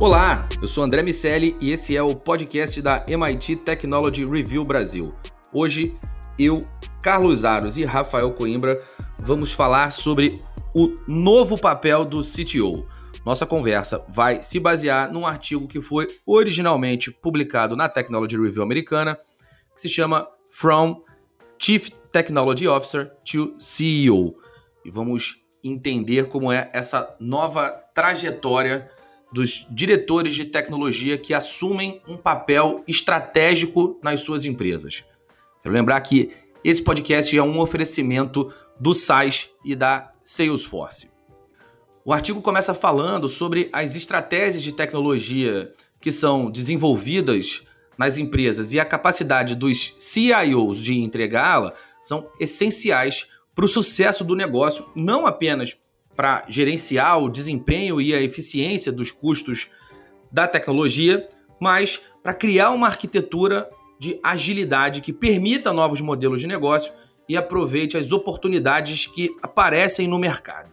Olá, eu sou André Miceli e esse é o podcast da MIT Technology Review Brasil. Hoje, eu, Carlos Aros e Rafael Coimbra vamos falar sobre o novo papel do CTO. Nossa conversa vai se basear num artigo que foi originalmente publicado na Technology Review americana, que se chama From Chief Technology Officer to CEO. E vamos entender como é essa nova trajetória dos diretores de tecnologia que assumem um papel estratégico nas suas empresas. Quero lembrar que esse podcast é um oferecimento do SAIS e da Salesforce. O artigo começa falando sobre as estratégias de tecnologia que são desenvolvidas nas empresas e a capacidade dos CIOs de entregá-la são essenciais para o sucesso do negócio, não apenas para gerenciar o desempenho e a eficiência dos custos da tecnologia, mas para criar uma arquitetura de agilidade que permita novos modelos de negócio e aproveite as oportunidades que aparecem no mercado.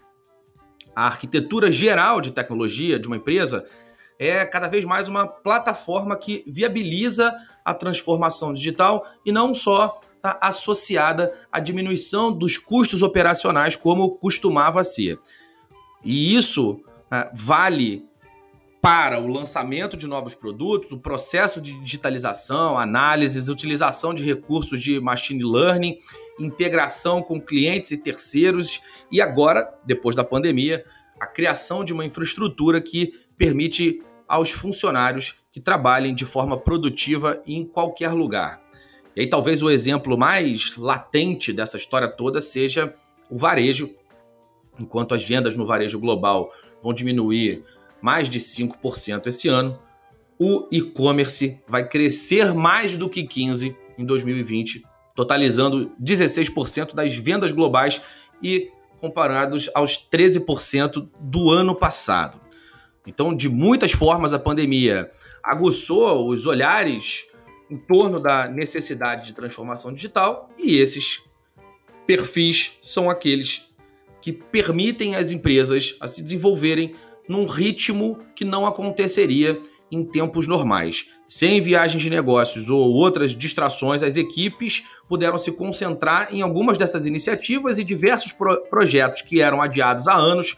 A arquitetura geral de tecnologia de uma empresa é cada vez mais uma plataforma que viabiliza a transformação digital e não só está associada à diminuição dos custos operacionais, como costumava ser. E isso uh, vale para o lançamento de novos produtos, o processo de digitalização, análises, utilização de recursos de machine learning, integração com clientes e terceiros e agora, depois da pandemia, a criação de uma infraestrutura que permite aos funcionários que trabalhem de forma produtiva em qualquer lugar. E aí talvez o exemplo mais latente dessa história toda seja o varejo, enquanto as vendas no varejo global vão diminuir mais de 5% esse ano, o e-commerce vai crescer mais do que 15% em 2020, totalizando 16% das vendas globais e comparados aos 13% do ano passado. Então, de muitas formas, a pandemia aguçou os olhares em torno da necessidade de transformação digital e esses perfis são aqueles que permitem às empresas a se desenvolverem num ritmo que não aconteceria em tempos normais. Sem viagens de negócios ou outras distrações, as equipes puderam se concentrar em algumas dessas iniciativas e diversos pro projetos que eram adiados há anos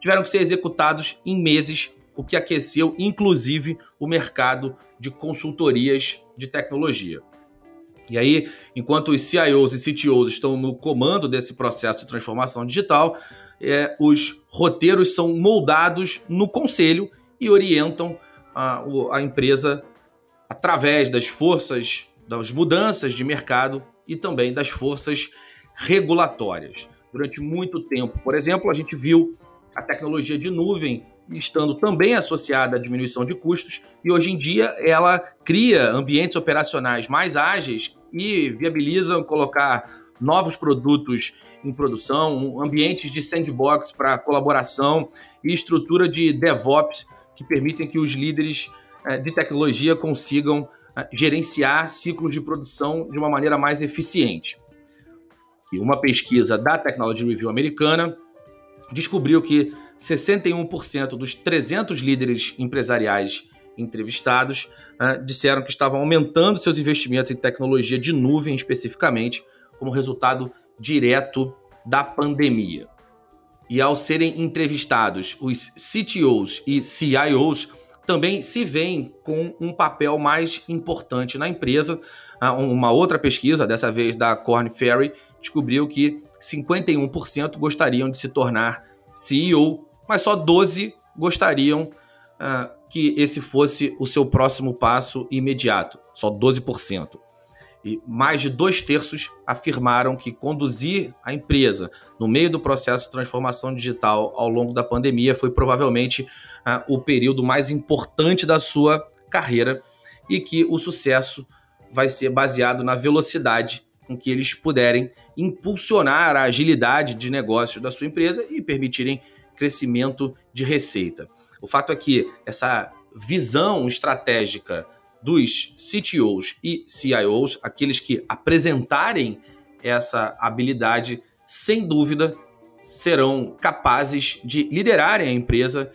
tiveram que ser executados em meses, o que aqueceu inclusive o mercado de consultorias de tecnologia. E aí, enquanto os CIOs e CTOs estão no comando desse processo de transformação digital, é, os roteiros são moldados no conselho e orientam a, a empresa através das forças, das mudanças de mercado e também das forças regulatórias. Durante muito tempo, por exemplo, a gente viu a tecnologia de nuvem estando também associada à diminuição de custos, e hoje em dia ela cria ambientes operacionais mais ágeis e viabilizam colocar novos produtos em produção, ambientes de sandbox para colaboração e estrutura de DevOps que permitem que os líderes eh, de tecnologia consigam eh, gerenciar ciclos de produção de uma maneira mais eficiente. Uma pesquisa da Technology Review americana descobriu que 61% dos 300 líderes empresariais entrevistados uh, disseram que estavam aumentando seus investimentos em tecnologia de nuvem especificamente, como resultado direto da pandemia. E ao serem entrevistados, os CTOs e CIOs também se veem com um papel mais importante na empresa. Uh, uma outra pesquisa, dessa vez da Corn Ferry, descobriu que 51% gostariam de se tornar CEO, mas só 12 gostariam uh, que esse fosse o seu próximo passo imediato, só 12%. E mais de dois terços afirmaram que conduzir a empresa no meio do processo de transformação digital ao longo da pandemia foi provavelmente uh, o período mais importante da sua carreira e que o sucesso vai ser baseado na velocidade com que eles puderem impulsionar a agilidade de negócios da sua empresa e permitirem crescimento de receita. O fato é que essa visão estratégica dos CTOs e CIOs, aqueles que apresentarem essa habilidade, sem dúvida serão capazes de liderarem a empresa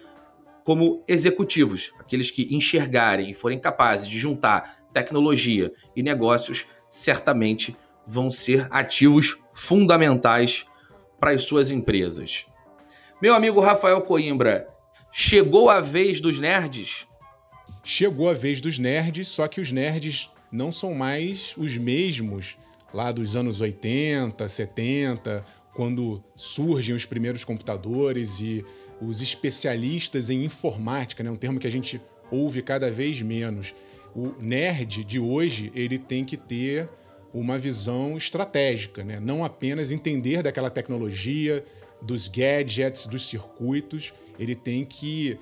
como executivos, aqueles que enxergarem e forem capazes de juntar tecnologia e negócios, certamente vão ser ativos fundamentais para as suas empresas. Meu amigo Rafael Coimbra, chegou a vez dos nerds? Chegou a vez dos nerds, só que os nerds não são mais os mesmos lá dos anos 80, 70, quando surgem os primeiros computadores e os especialistas em informática, né, um termo que a gente ouve cada vez menos. O nerd de hoje ele tem que ter uma visão estratégica, né? não apenas entender daquela tecnologia, dos gadgets, dos circuitos, ele tem que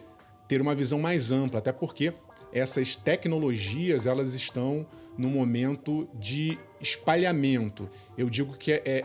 ter uma visão mais ampla, até porque essas tecnologias elas estão no momento de espalhamento. Eu digo que é, é,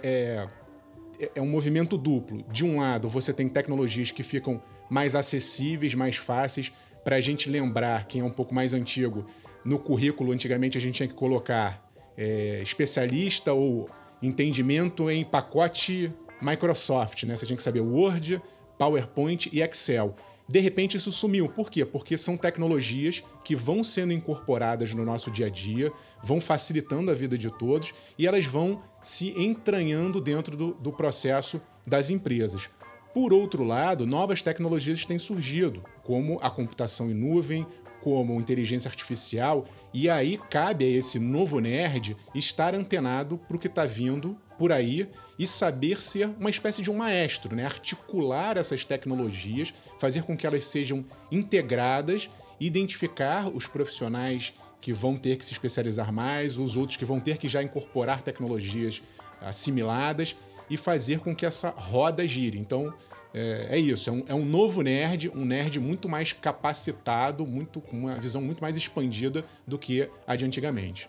é, é um movimento duplo. De um lado, você tem tecnologias que ficam mais acessíveis, mais fáceis. Para a gente lembrar, quem é um pouco mais antigo, no currículo antigamente a gente tinha que colocar é, especialista ou entendimento em pacote Microsoft, né? Você tinha que saber Word, PowerPoint e Excel. De repente isso sumiu. Por quê? Porque são tecnologias que vão sendo incorporadas no nosso dia a dia, vão facilitando a vida de todos e elas vão se entranhando dentro do, do processo das empresas. Por outro lado, novas tecnologias têm surgido, como a computação em nuvem, como inteligência artificial, e aí cabe a esse novo nerd estar antenado para o que está vindo por aí e saber ser uma espécie de um maestro, né? articular essas tecnologias, fazer com que elas sejam integradas, identificar os profissionais que vão ter que se especializar mais, os outros que vão ter que já incorporar tecnologias assimiladas e fazer com que essa roda gire. Então, é, é isso, é um, é um, novo nerd, um nerd muito mais capacitado, muito com uma visão muito mais expandida do que a de antigamente.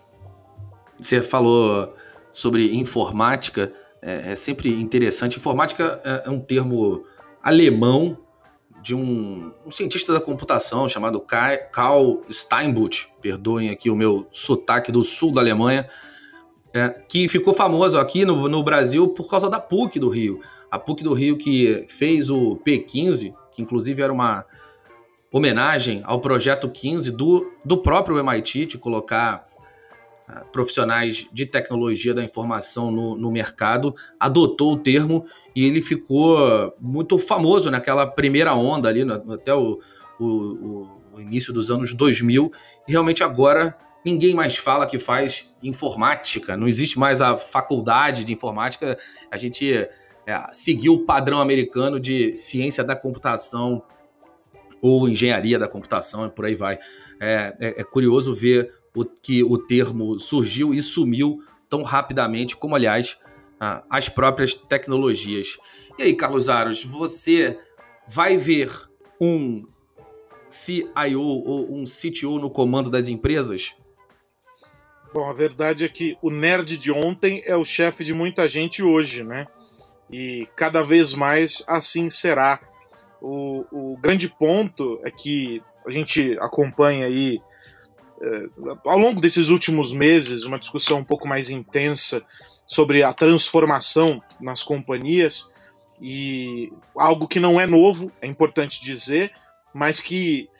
Você falou sobre informática, é, é sempre interessante. Informática é, é um termo alemão de um, um, cientista da computação chamado Karl Steinbuch, perdoem aqui o meu sotaque do sul da Alemanha, é, que ficou famoso aqui no, no Brasil por causa da PUC do Rio. A PUC do Rio que fez o P15, que inclusive era uma homenagem ao projeto 15 do, do próprio MIT, de colocar uh, profissionais de tecnologia da informação no, no mercado, adotou o termo e ele ficou muito famoso naquela primeira onda ali, no, até o, o, o início dos anos 2000, e realmente agora ninguém mais fala que faz informática, não existe mais a faculdade de informática, a gente é, seguir o padrão americano de ciência da computação ou engenharia da computação e por aí vai. É, é, é curioso ver o, que o termo surgiu e sumiu tão rapidamente, como aliás as próprias tecnologias. E aí, Carlos Aros, você vai ver um CIO ou um CTO no comando das empresas? Bom, a verdade é que o nerd de ontem é o chefe de muita gente hoje, né? E cada vez mais assim será. O, o grande ponto é que a gente acompanha aí é, ao longo desses últimos meses uma discussão um pouco mais intensa sobre a transformação nas companhias e algo que não é novo, é importante dizer, mas que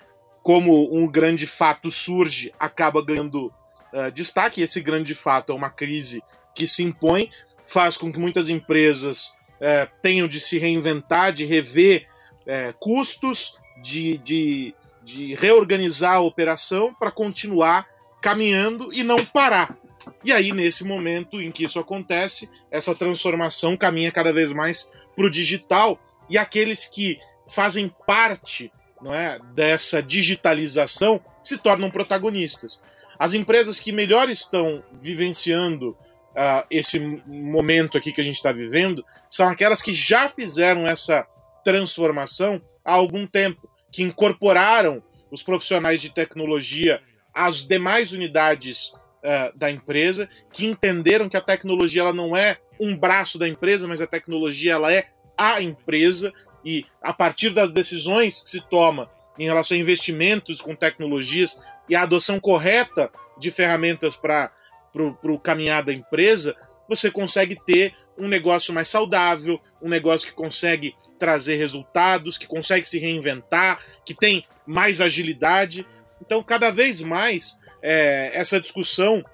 como um grande fato surge, acaba ganhando uh, destaque. Esse grande fato é uma crise que se impõe, faz com que muitas empresas uh, tenham de se reinventar, de rever uh, custos, de, de, de reorganizar a operação para continuar caminhando e não parar. E aí, nesse momento em que isso acontece, essa transformação caminha cada vez mais para o digital e aqueles que fazem parte não é, dessa digitalização se tornam protagonistas. As empresas que melhor estão vivenciando uh, esse momento aqui que a gente está vivendo são aquelas que já fizeram essa transformação há algum tempo, que incorporaram os profissionais de tecnologia às demais unidades uh, da empresa, que entenderam que a tecnologia ela não é um braço da empresa, mas a tecnologia ela é a empresa e a partir das decisões que se toma em relação a investimentos com tecnologias e a adoção correta de ferramentas para o caminhar da empresa, você consegue ter um negócio mais saudável, um negócio que consegue trazer resultados, que consegue se reinventar, que tem mais agilidade. Então, cada vez mais, é, essa discussão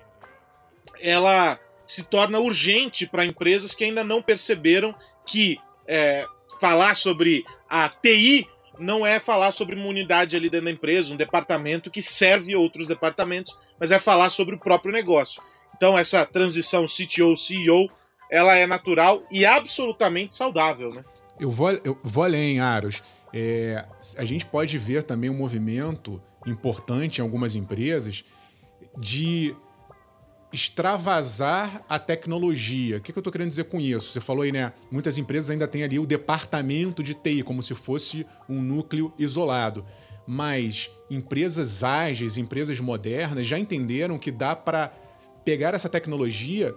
ela se torna urgente para empresas que ainda não perceberam que é, falar sobre a TI não é falar sobre uma unidade ali dentro da empresa, um departamento que serve outros departamentos, mas é falar sobre o próprio negócio. Então, essa transição CTO-CEO, ela é natural e absolutamente saudável, né? Eu vou, eu vou além, Aros. É, a gente pode ver também um movimento importante em algumas empresas de extravasar a tecnologia. O que, eu estou querendo dizer com isso? Você falou aí, né? Muitas empresas ainda têm ali o departamento de TI, como se fosse um núcleo isolado. Mas empresas ágeis, empresas modernas já entenderam que dá para pegar essa tecnologia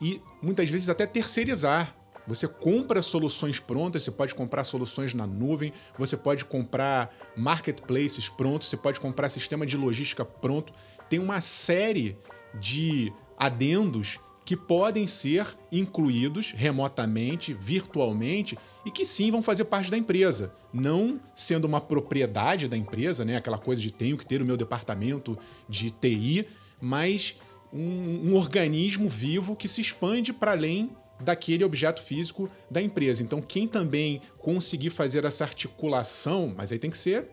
e muitas vezes até terceirizar. Você compra soluções prontas, você pode comprar soluções na nuvem, você pode comprar marketplaces prontos, você pode comprar sistema de logística pronto. Tem uma série de adendos que podem ser incluídos remotamente, virtualmente e que sim vão fazer parte da empresa, não sendo uma propriedade da empresa, né? Aquela coisa de tenho que ter o meu departamento de TI, mas um, um organismo vivo que se expande para além daquele objeto físico da empresa. Então, quem também conseguir fazer essa articulação, mas aí tem que ser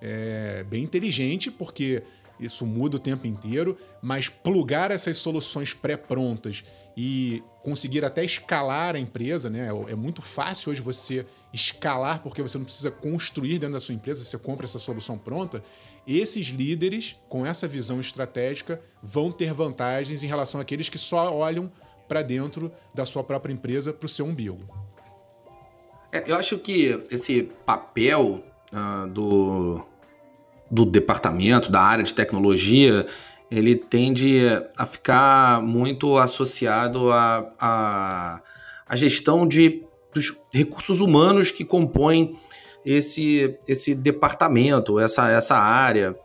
é, bem inteligente, porque isso muda o tempo inteiro, mas plugar essas soluções pré-prontas e conseguir até escalar a empresa, né? É muito fácil hoje você escalar porque você não precisa construir dentro da sua empresa, você compra essa solução pronta. Esses líderes, com essa visão estratégica, vão ter vantagens em relação àqueles que só olham para dentro da sua própria empresa, para o seu umbigo. É, eu acho que esse papel uh, do, do departamento, da área de tecnologia, ele tende a ficar muito associado à a, a, a, gestão de, dos recursos humanos que compõem esse, esse departamento, essa, essa área.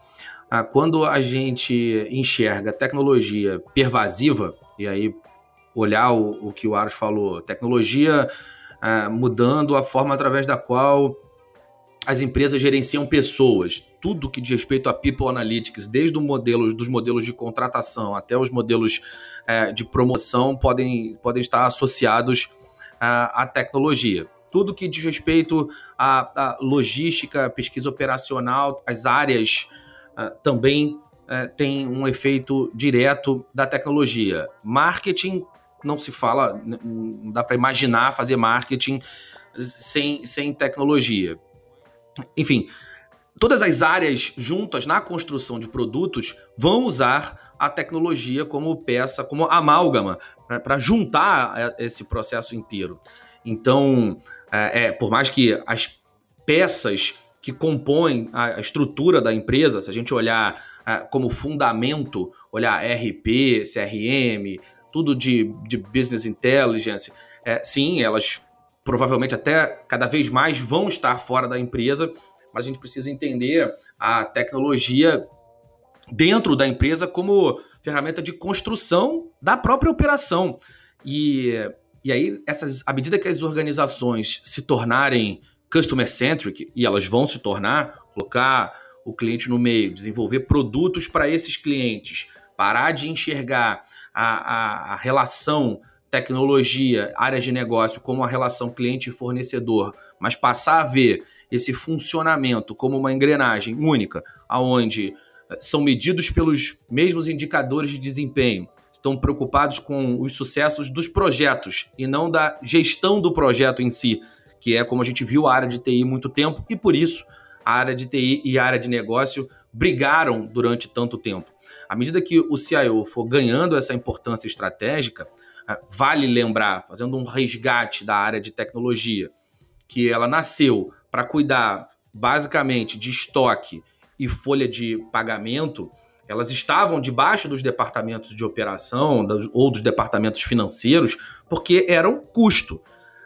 Ah, quando a gente enxerga tecnologia pervasiva, e aí olhar o, o que o Aros falou, tecnologia ah, mudando a forma através da qual as empresas gerenciam pessoas, tudo que diz respeito a People Analytics, desde o modelo, dos modelos de contratação até os modelos é, de promoção, podem, podem estar associados à, à tecnologia. Tudo que diz respeito à, à logística, pesquisa operacional, as áreas uh, também uh, tem um efeito direto da tecnologia. Marketing não se fala, não dá para imaginar fazer marketing sem, sem tecnologia. Enfim, todas as áreas juntas na construção de produtos vão usar a tecnologia como peça, como amálgama, para juntar é, esse processo inteiro. Então, é, é, por mais que as peças que compõem a estrutura da empresa, se a gente olhar é, como fundamento, olhar RP, CRM, tudo de, de business intelligence, é, sim, elas provavelmente até cada vez mais vão estar fora da empresa, mas a gente precisa entender a tecnologia dentro da empresa como ferramenta de construção da própria operação. E, e aí, essas, à medida que as organizações se tornarem customer centric, e elas vão se tornar, colocar o cliente no meio, desenvolver produtos para esses clientes, parar de enxergar a, a, a relação tecnologia, áreas de negócio, como a relação cliente e fornecedor, mas passar a ver esse funcionamento como uma engrenagem única, aonde eh, são medidos pelos mesmos indicadores de desempenho, estão preocupados com os sucessos dos projetos e não da gestão do projeto em si, que é como a gente viu a área de TI muito tempo e por isso a área de TI e a área de negócio brigaram durante tanto tempo. À medida que o CIO for ganhando essa importância estratégica, vale lembrar, fazendo um resgate da área de tecnologia, que ela nasceu para cuidar basicamente de estoque e folha de pagamento, elas estavam debaixo dos departamentos de operação ou dos departamentos financeiros, porque era um custo.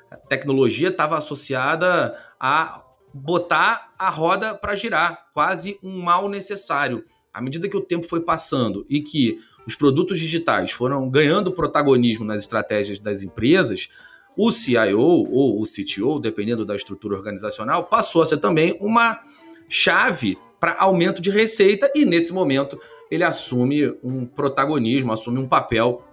A tecnologia estava associada a botar a roda para girar, quase um mal necessário. À medida que o tempo foi passando e que os produtos digitais foram ganhando protagonismo nas estratégias das empresas, O CIO ou o CTO, dependendo da estrutura organizacional, passou a ser também uma chave para aumento de receita e nesse momento ele assume um protagonismo, assume um papel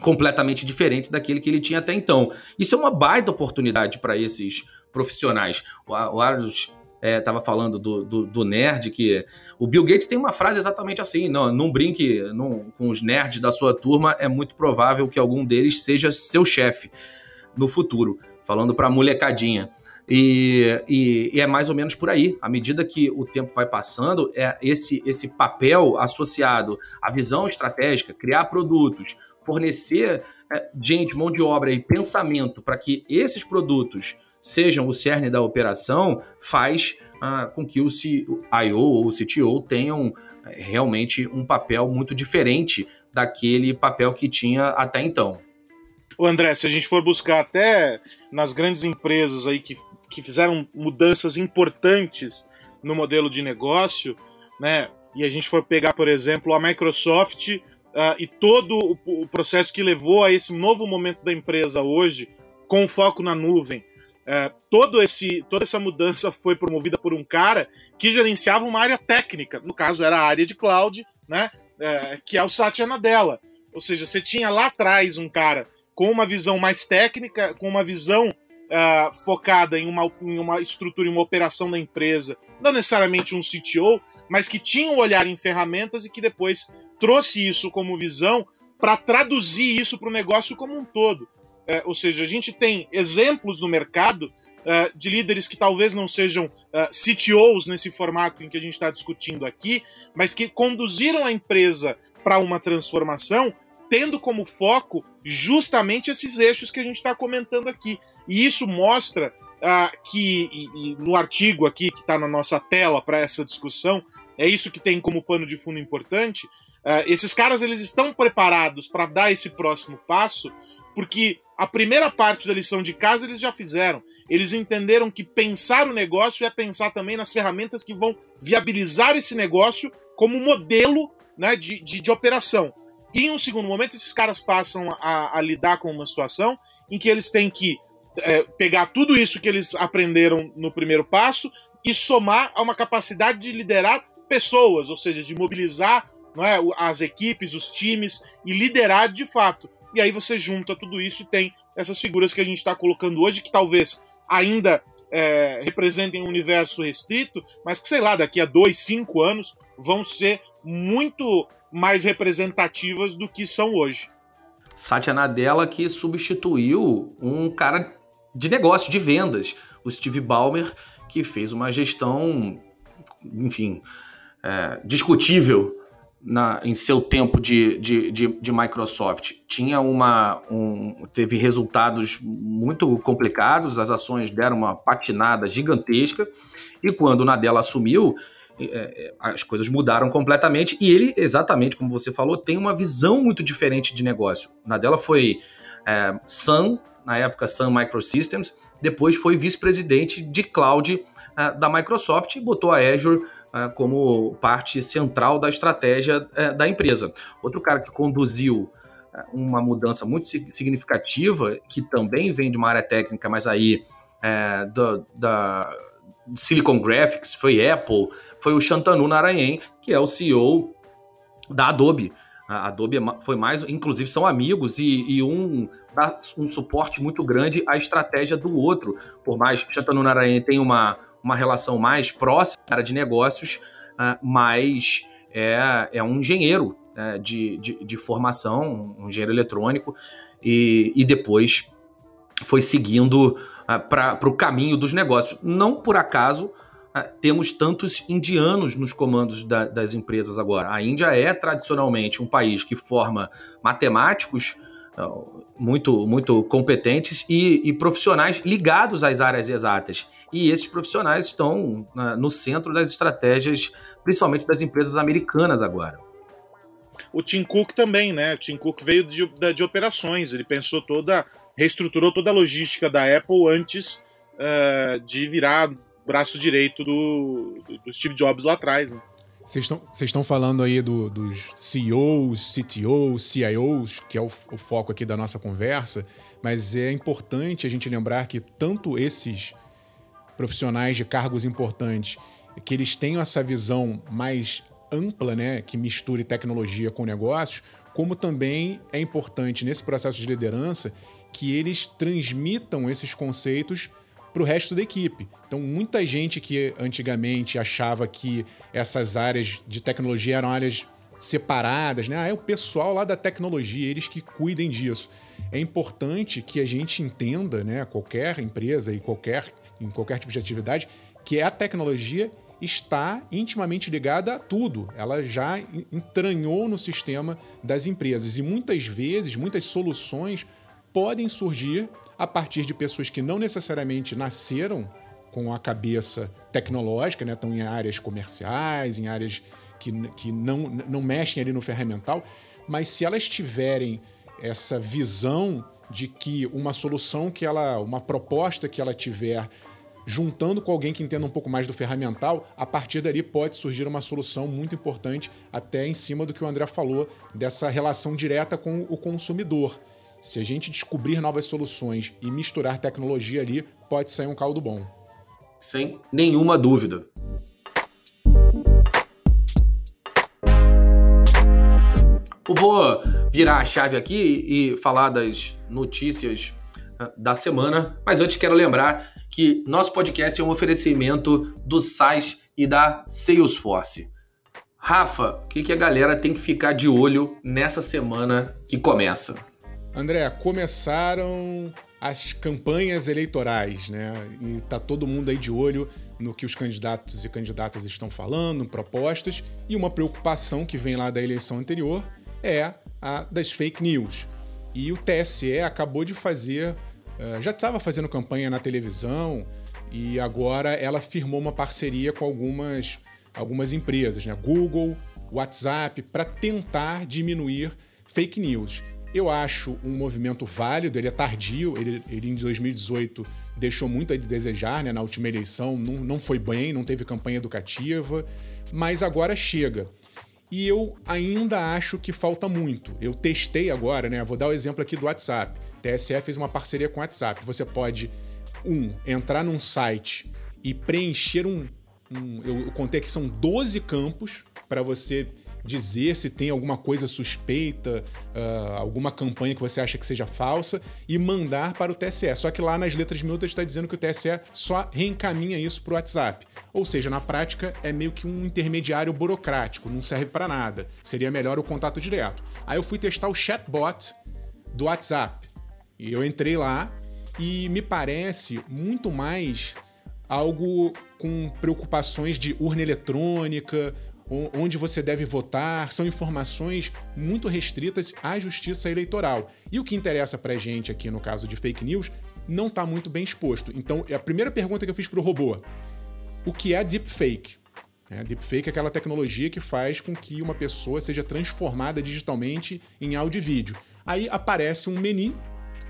completamente diferente daquele que ele tinha até então. Isso é uma baita oportunidade para esses profissionais. O Arlos estava é, falando do, do, do, nerd, que o Bill Gates tem uma frase exatamente assim: não, não brinque não, com os nerds da sua turma, é muito provável que algum deles seja seu chefe no futuro. Falando para a molecadinha. E, e, e, é mais ou menos por aí. À medida que o tempo vai passando, é esse, esse papel associado à visão estratégica, criar produtos, fornecer é, gente, mão de obra e pensamento para que esses produtos sejam o cerne da operação, faz ah, com que o CIO ou o CTO tenham é, realmente um papel muito diferente daquele papel que tinha até então. O André, se a gente for buscar até nas grandes empresas aí que, que fizeram mudanças importantes no modelo de negócio, né? E a gente for pegar, por exemplo, a Microsoft uh, e todo o, o processo que levou a esse novo momento da empresa hoje, com foco na nuvem, é, todo esse, toda essa mudança foi promovida por um cara que gerenciava uma área técnica, no caso era a área de cloud, né? É, que é o Satya Nadella. Ou seja, você tinha lá atrás um cara com uma visão mais técnica, com uma visão uh, focada em uma, em uma estrutura, em uma operação da empresa, não necessariamente um CTO, mas que tinha um olhar em ferramentas e que depois trouxe isso como visão para traduzir isso para o negócio como um todo. É, ou seja, a gente tem exemplos no mercado é, de líderes que talvez não sejam é, CTOs nesse formato em que a gente está discutindo aqui, mas que conduziram a empresa para uma transformação, tendo como foco justamente esses eixos que a gente está comentando aqui. E isso mostra uh, que, e, e no artigo aqui que está na nossa tela para essa discussão, é isso que tem como pano de fundo importante. Uh, esses caras eles estão preparados para dar esse próximo passo, porque a primeira parte da lição de casa eles já fizeram. Eles entenderam que pensar o negócio é pensar também nas ferramentas que vão viabilizar esse negócio como modelo né, de, de, de operação. E em um segundo momento, esses caras passam a, a lidar com uma situação em que eles têm que é, pegar tudo isso que eles aprenderam no primeiro passo e somar a uma capacidade de liderar pessoas, ou seja, de mobilizar é, as equipes, os times e liderar de fato. E aí você junta tudo isso e tem essas figuras que a gente está colocando hoje, que talvez ainda é, representem um universo restrito, mas que, sei lá, daqui a dois, cinco anos vão ser muito mais representativas do que são hoje. Satya Nadella que substituiu um cara de negócio, de vendas, o Steve Ballmer, que fez uma gestão, enfim, é, discutível na, em seu tempo de, de, de, de, Microsoft tinha uma um, teve resultados muito complicados, as ações deram uma patinada gigantesca e quando Nadella assumiu é, é, as coisas mudaram completamente e ele, exatamente como você falou, tem uma visão muito diferente de negócio. Nadella foi é, Sun, na época Sun Microsystems, depois foi vice-presidente de cloud é, da Microsoft e botou a Azure uh, como parte central da estratégia uh, da empresa. Outro cara que conduziu uh, uma mudança muito significativa, que também vem de uma área técnica, mas aí é, do, da Silicon Graphics, foi Apple, foi o Shantanu Narayan, que é o CEO da Adobe. A Adobe é foi mais, inclusive são amigos e, e, um dá um suporte muito grande à estratégia do outro. Por mais que Shantanu Narayan tenha uma, uma relação mais próxima de negócios, uh, mas é, é um engenheiro uh, de, de, de, formação, um engenheiro eletrônico, e, e depois foi seguindo uh, para o caminho dos negócios. Não por acaso temos tantos indianos nos comandos da, das empresas agora. A Índia é tradicionalmente um país que forma matemáticos muito, muito competentes e, e, profissionais ligados às áreas exatas. E esses profissionais estão no centro das estratégias, principalmente das empresas americanas agora. O Tim Cook também, né? O Tim Cook veio de, de, de operações, ele pensou toda, reestruturou toda a logística da Apple antes uh, de virar braço direito do, do, Steve Jobs lá atrás. Né? Vocês estão falando aí do, dos CEOs, CTOs, CIOs, que é o, o, foco aqui da nossa conversa, mas é importante a gente lembrar que tanto esses profissionais de cargos importantes, que eles tenham essa visão mais ampla, né, que misture tecnologia com negócios, como também é importante nesse processo de liderança que eles transmitam esses conceitos para o resto da equipe. Então, muita gente que antigamente achava que essas áreas de tecnologia eram áreas separadas, né? Ah, é o pessoal lá da tecnologia, eles que cuidem disso. É importante que a gente entenda, né, qualquer empresa e qualquer em qualquer tipo de atividade, que a tecnologia está intimamente ligada a tudo. Ela já entranhou no sistema das empresas e muitas vezes, muitas soluções podem surgir a partir de pessoas que não necessariamente nasceram com a cabeça tecnológica, né? estão em áreas comerciais, em áreas que, que não, não mexem ali no ferramental, mas se elas tiverem essa visão de que uma solução que ela, uma proposta que ela tiver juntando com alguém que entenda um pouco mais do ferramental, a partir dali pode surgir uma solução muito importante, até em cima do que o André falou, dessa relação direta com o consumidor. Se a gente descobrir novas soluções e misturar tecnologia ali, pode sair um caldo bom. Sem nenhuma dúvida. Eu vou virar a chave aqui e falar das notícias ah, da semana, mas antes quero lembrar que nosso podcast é um oferecimento do SAIS e da Salesforce. Rafa, o que, que a galera tem que ficar de olho nessa semana que começa? André, começaram as campanhas eleitorais, né? E tá todo mundo aí de olho no que os candidatos e candidatas estão falando, propostas, e uma preocupação que vem lá da eleição anterior é a das fake news. E o TSE acabou de fazer eh, já estava fazendo campanha na televisão e agora ela firmou uma parceria com algumas, algumas empresas, né? Google, WhatsApp, para tentar diminuir fake news. Eu acho um movimento válido, ele é tardio, ele, ele em 2018 deixou muito a desejar, né? Na última eleição não, não foi bem, não teve campanha educativa, mas agora chega. E eu ainda acho que falta muito. Eu testei agora, né? Vou dar o exemplo aqui do WhatsApp. TSE fez uma parceria com o WhatsApp. Você pode, um, entrar num site e preencher um. um eu contei que são 12 campos para você dizer se tem alguma coisa suspeita, uh, alguma campanha que você acha que seja falsa e mandar para o TSE. Só que lá nas letras miúdas está dizendo que o TSE só reencaminha isso para o WhatsApp. Ou seja, na prática é meio que um intermediário burocrático, não serve para nada. Seria melhor o contato direto. Aí eu fui testar o chatbot do WhatsApp. E eu entrei lá e me parece muito mais algo com preocupações de urna eletrônica, onde você deve votar, são informações muito restritas à justiça eleitoral. E o que interessa pra gente aqui no caso de fake news não está muito bem exposto. Então, é a primeira pergunta que eu fiz pro robô: o que é deepfake? É, deepfake é aquela tecnologia que faz com que uma pessoa seja transformada digitalmente em áudio e vídeo. Aí aparece um menu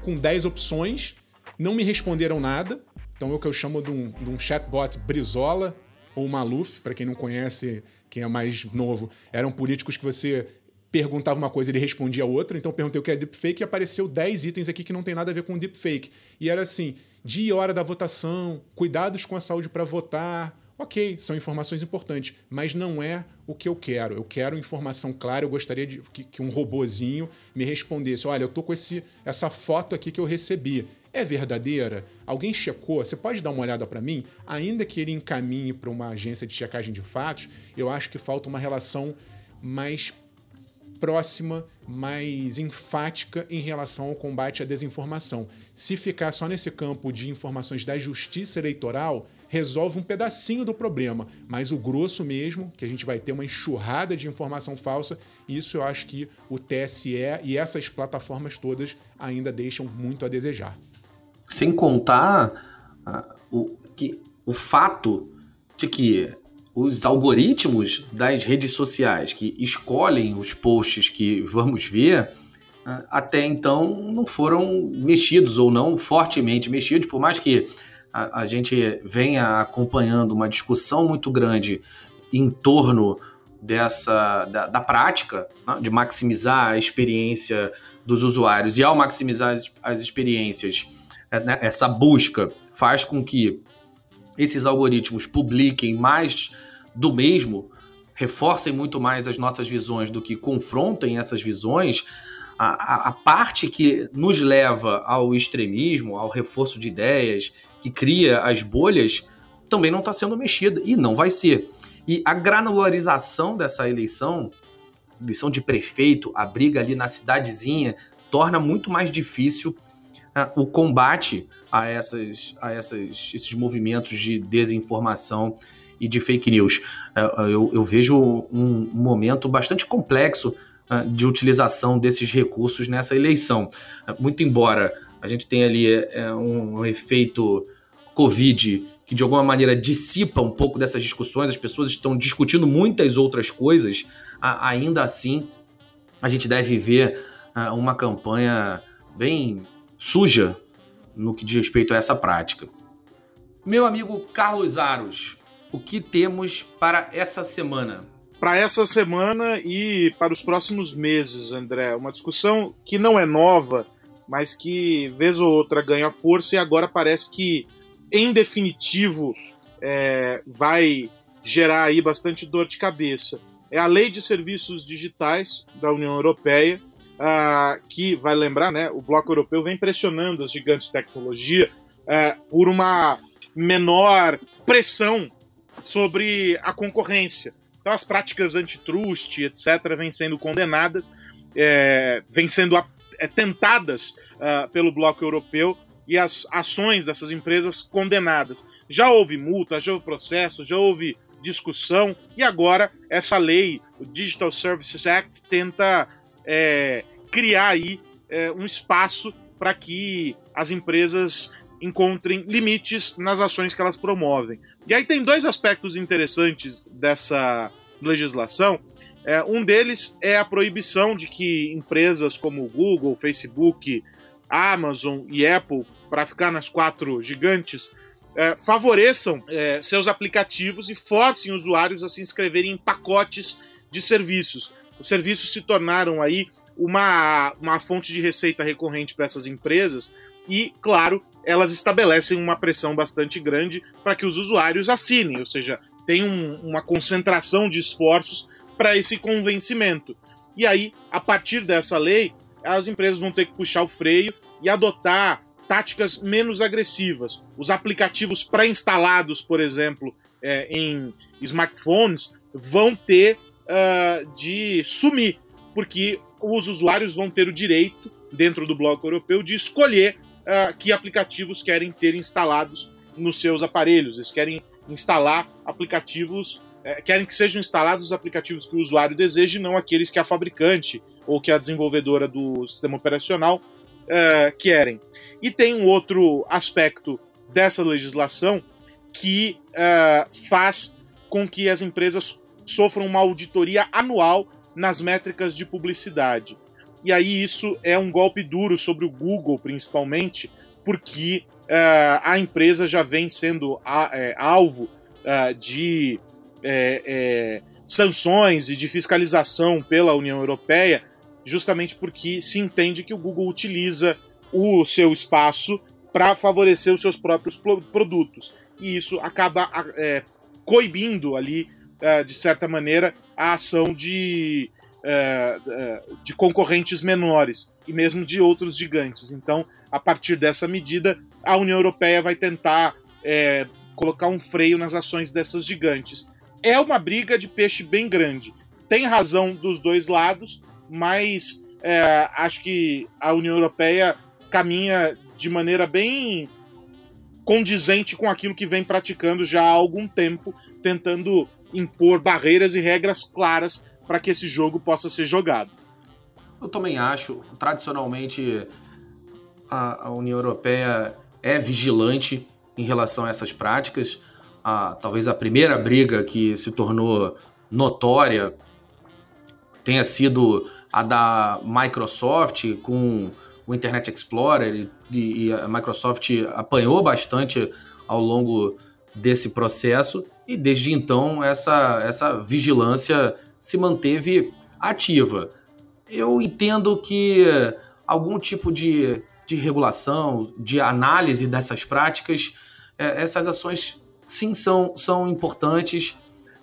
com 10 opções, não me responderam nada. Então é o que eu chamo de um, de um chatbot Brizola ou Maluf, para quem não conhece, quem é mais novo, eram políticos que você perguntava uma coisa e ele respondia outra. Então eu perguntei o que é deepfake e apareceu 10 itens aqui que não tem nada a ver com deepfake. E era assim: dia e hora da votação, cuidados com a saúde para votar. Ok, são informações importantes, mas não é o que eu quero. Eu quero informação clara. Eu gostaria de que, que um robozinho me respondesse: olha, eu tô com esse, essa foto aqui que eu recebi é verdadeira? Alguém checou? Você pode dar uma olhada para mim? Ainda que ele encaminhe para uma agência de checagem de fatos, eu acho que falta uma relação mais próxima, mais enfática em relação ao combate à desinformação. Se ficar só nesse campo de informações da justiça eleitoral, resolve um pedacinho do problema, mas o grosso mesmo, que a gente vai ter uma enxurrada de informação falsa, isso eu acho que o TSE e essas plataformas todas ainda deixam muito a desejar. Sem contar uh, o, que, o fato de que os algoritmos das redes sociais que escolhem os posts que vamos ver uh, até então não foram mexidos ou não fortemente mexidos, por mais que a, a gente venha acompanhando uma discussão muito grande em torno dessa da, da prática né, de maximizar a experiência dos usuários. E ao maximizar as, as experiências é, né, essa busca faz com que esses algoritmos publiquem mais do mesmo reforcem muito mais as nossas visões do que confrontem essas visões. A, a, a parte que nos leva ao extremismo ao reforço de ideias que cria as bolhas também não está sendo mexida e não vai ser e a granularização dessa eleição, eleição de prefeito, a briga ali na cidadezinha, torna muito mais difícil uh, o combate a, essas, a essas, esses movimentos de desinformação e de fake news. Uh, eu, eu, vejo um momento bastante complexo uh, de utilização desses recursos nessa eleição. muito embora a gente tenha ali um, um efeito Covid que de alguma maneira dissipa um pouco dessas discussões, as pessoas estão discutindo muitas outras coisas, ainda assim a gente deve ver uma campanha bem suja no que diz respeito a essa prática. Meu amigo Carlos Aros, o que temos para essa semana? Para essa semana e para os próximos meses, André, uma discussão que não é nova, mas que vez ou outra ganha força e agora parece que em definitivo, é, vai gerar aí bastante dor de cabeça. É a Lei de Serviços Digitais da União Europeia, uh, que, vai lembrar, né, o Bloco Europeu vem pressionando as gigantes de tecnologia uh, por uma menor pressão sobre a concorrência. Então, as práticas antitrust, etc., vêm sendo condenadas, é, vêm sendo é, tentadas uh, pelo Bloco Europeu e as ações dessas empresas condenadas. Já houve multa, já houve processo, já houve discussão e agora essa lei, o Digital Services Act, tenta é, criar aí é, um espaço para que as empresas encontrem limites nas ações que elas promovem. E aí tem dois aspectos interessantes dessa legislação. É, um deles é a proibição de que empresas como Google, Facebook, Amazon e Apple para ficar nas quatro gigantes, é, favoreçam é, seus aplicativos e forcem usuários a se inscreverem em pacotes de serviços. Os serviços se tornaram aí uma, uma fonte de receita recorrente para essas empresas e, claro, elas estabelecem uma pressão bastante grande para que os usuários assinem, ou seja, tem um, uma concentração de esforços para esse convencimento. E aí, a partir dessa lei, as empresas vão ter que puxar o freio e adotar táticas menos agressivas. Os aplicativos pré-instalados, por exemplo, é, em smartphones, vão ter uh, de sumir, porque os usuários vão ter o direito, dentro do bloco europeu, de escolher uh, que aplicativos querem ter instalados nos seus aparelhos. Eles querem instalar aplicativos, uh, querem que sejam instalados os aplicativos que o usuário deseja, não aqueles que a fabricante ou que a desenvolvedora do sistema operacional uh, querem. E tem um outro aspecto dessa legislação que uh, faz com que as empresas sofram uma auditoria anual nas métricas de publicidade. E aí isso é um golpe duro sobre o Google, principalmente, porque a empresa já vem sendo a, é, alvo de é, é, sanções e de fiscalização pela União Europeia justamente porque se entende que o Google utiliza o seu espaço para favorecer os seus próprios produtos. E isso acaba é, coibindo ali, é, de certa maneira, a ação de, é, é, de concorrentes menores e mesmo de outros gigantes. Então, a partir dessa medida, a União Europeia vai tentar é, colocar um freio nas ações dessas gigantes. É uma briga de peixe bem grande. Tem razão dos dois lados, mas é, acho que a União Europeia caminha de maneira bem condizente com aquilo que vem praticando já há algum tempo, tentando impor barreiras e regras claras para que esse jogo possa ser jogado. Eu também acho, tradicionalmente a, a União Europeia é vigilante em relação a essas práticas. A, talvez a primeira briga que se tornou notória tenha sido a da Microsoft com o Internet Explorer e, e, a Microsoft apanhou bastante ao longo desse processo e desde então essa, essa vigilância se manteve ativa. Eu entendo que algum tipo de, de regulação, de análise dessas práticas, é, essas ações sim são, são importantes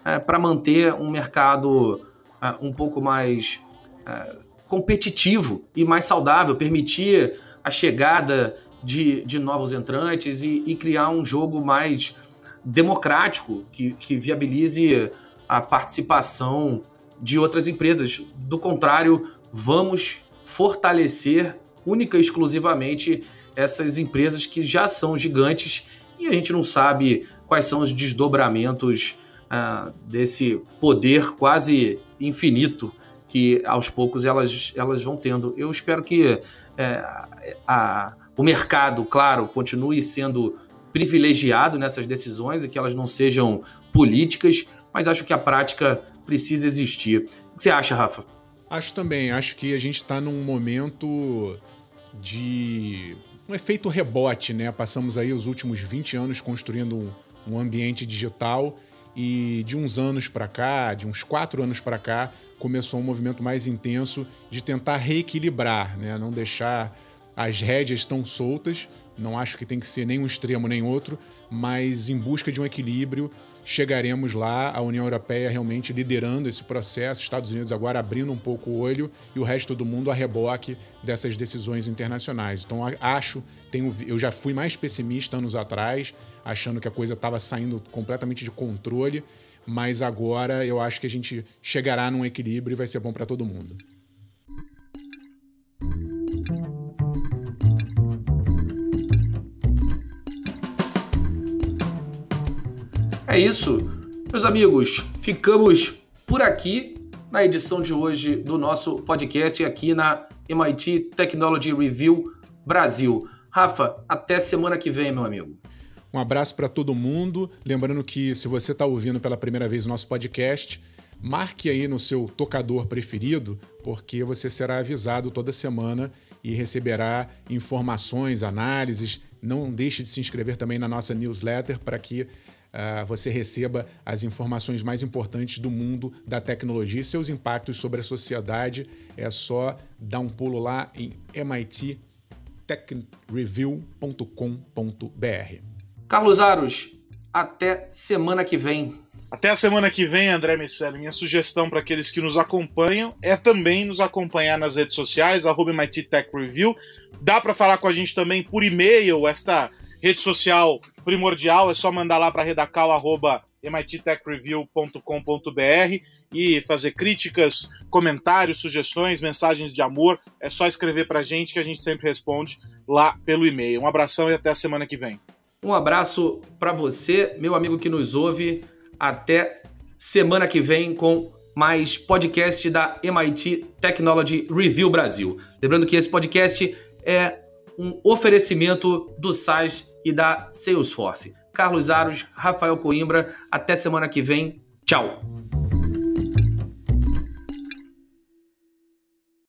é, para manter um mercado é, um pouco mais é, competitivo e mais saudável, permitir a chegada de, de novos entrantes e, e criar um jogo mais democrático que, que viabilize a participação de outras empresas. Do contrário, vamos fortalecer única e exclusivamente essas empresas que já são gigantes e a gente não sabe quais são os desdobramentos ah, desse poder quase infinito que aos poucos elas, elas vão tendo. Eu espero que é, a, o mercado, claro, continue sendo privilegiado nessas decisões e que elas não sejam políticas, mas acho que a prática precisa existir. O que você acha, Rafa? Acho também. Acho que a gente está num momento de um efeito rebote, né? Passamos aí os últimos 20 anos construindo um, um ambiente digital e de uns anos para cá, de uns quatro anos para cá, começou um movimento mais intenso de tentar reequilibrar, né? Não deixar as rédeas tão soltas. Não acho que tem que ser nem um extremo nem outro, mas em busca de um equilíbrio chegaremos lá, a União Europeia realmente liderando esse processo, Estados Unidos agora abrindo um pouco o olho e o resto do mundo a reboque dessas decisões internacionais. Então acho, tenho, eu já fui mais pessimista anos atrás, achando que a coisa estava saindo completamente de controle, mas agora eu acho que a gente chegará num equilíbrio e vai ser bom para todo mundo. É isso, meus amigos. Ficamos por aqui na edição de hoje do nosso podcast aqui na MIT Technology Review Brasil. Rafa, até semana que vem, meu amigo. Um abraço para todo mundo. Lembrando que se você está ouvindo pela primeira vez o nosso podcast, marque aí no seu tocador preferido, porque você será avisado toda semana e receberá informações, análises. Não deixe de se inscrever também na nossa newsletter para que uh, você receba as informações mais importantes do mundo da tecnologia e seus impactos sobre a sociedade. É só dar um pulo lá em mittechreview.com.br. Carlos Aros, até semana que vem. Até a semana que vem, André Miceli. Minha sugestão para aqueles que nos acompanham é também nos acompanhar nas redes sociais, arroba Review. Dá para falar com a gente também por e-mail, esta rede social primordial, é só mandar lá para redacal.mittechreview.com.br e fazer críticas, comentários, sugestões, mensagens de amor. É só escrever para a gente que a gente sempre responde lá pelo e-mail. Um abração e até a semana que vem. Um abraço para você, meu amigo que nos ouve. Até semana que vem com mais podcast da MIT Technology Review Brasil. Lembrando que esse podcast é um oferecimento do SaaS e da Salesforce. Carlos Aros, Rafael Coimbra, até semana que vem. Tchau!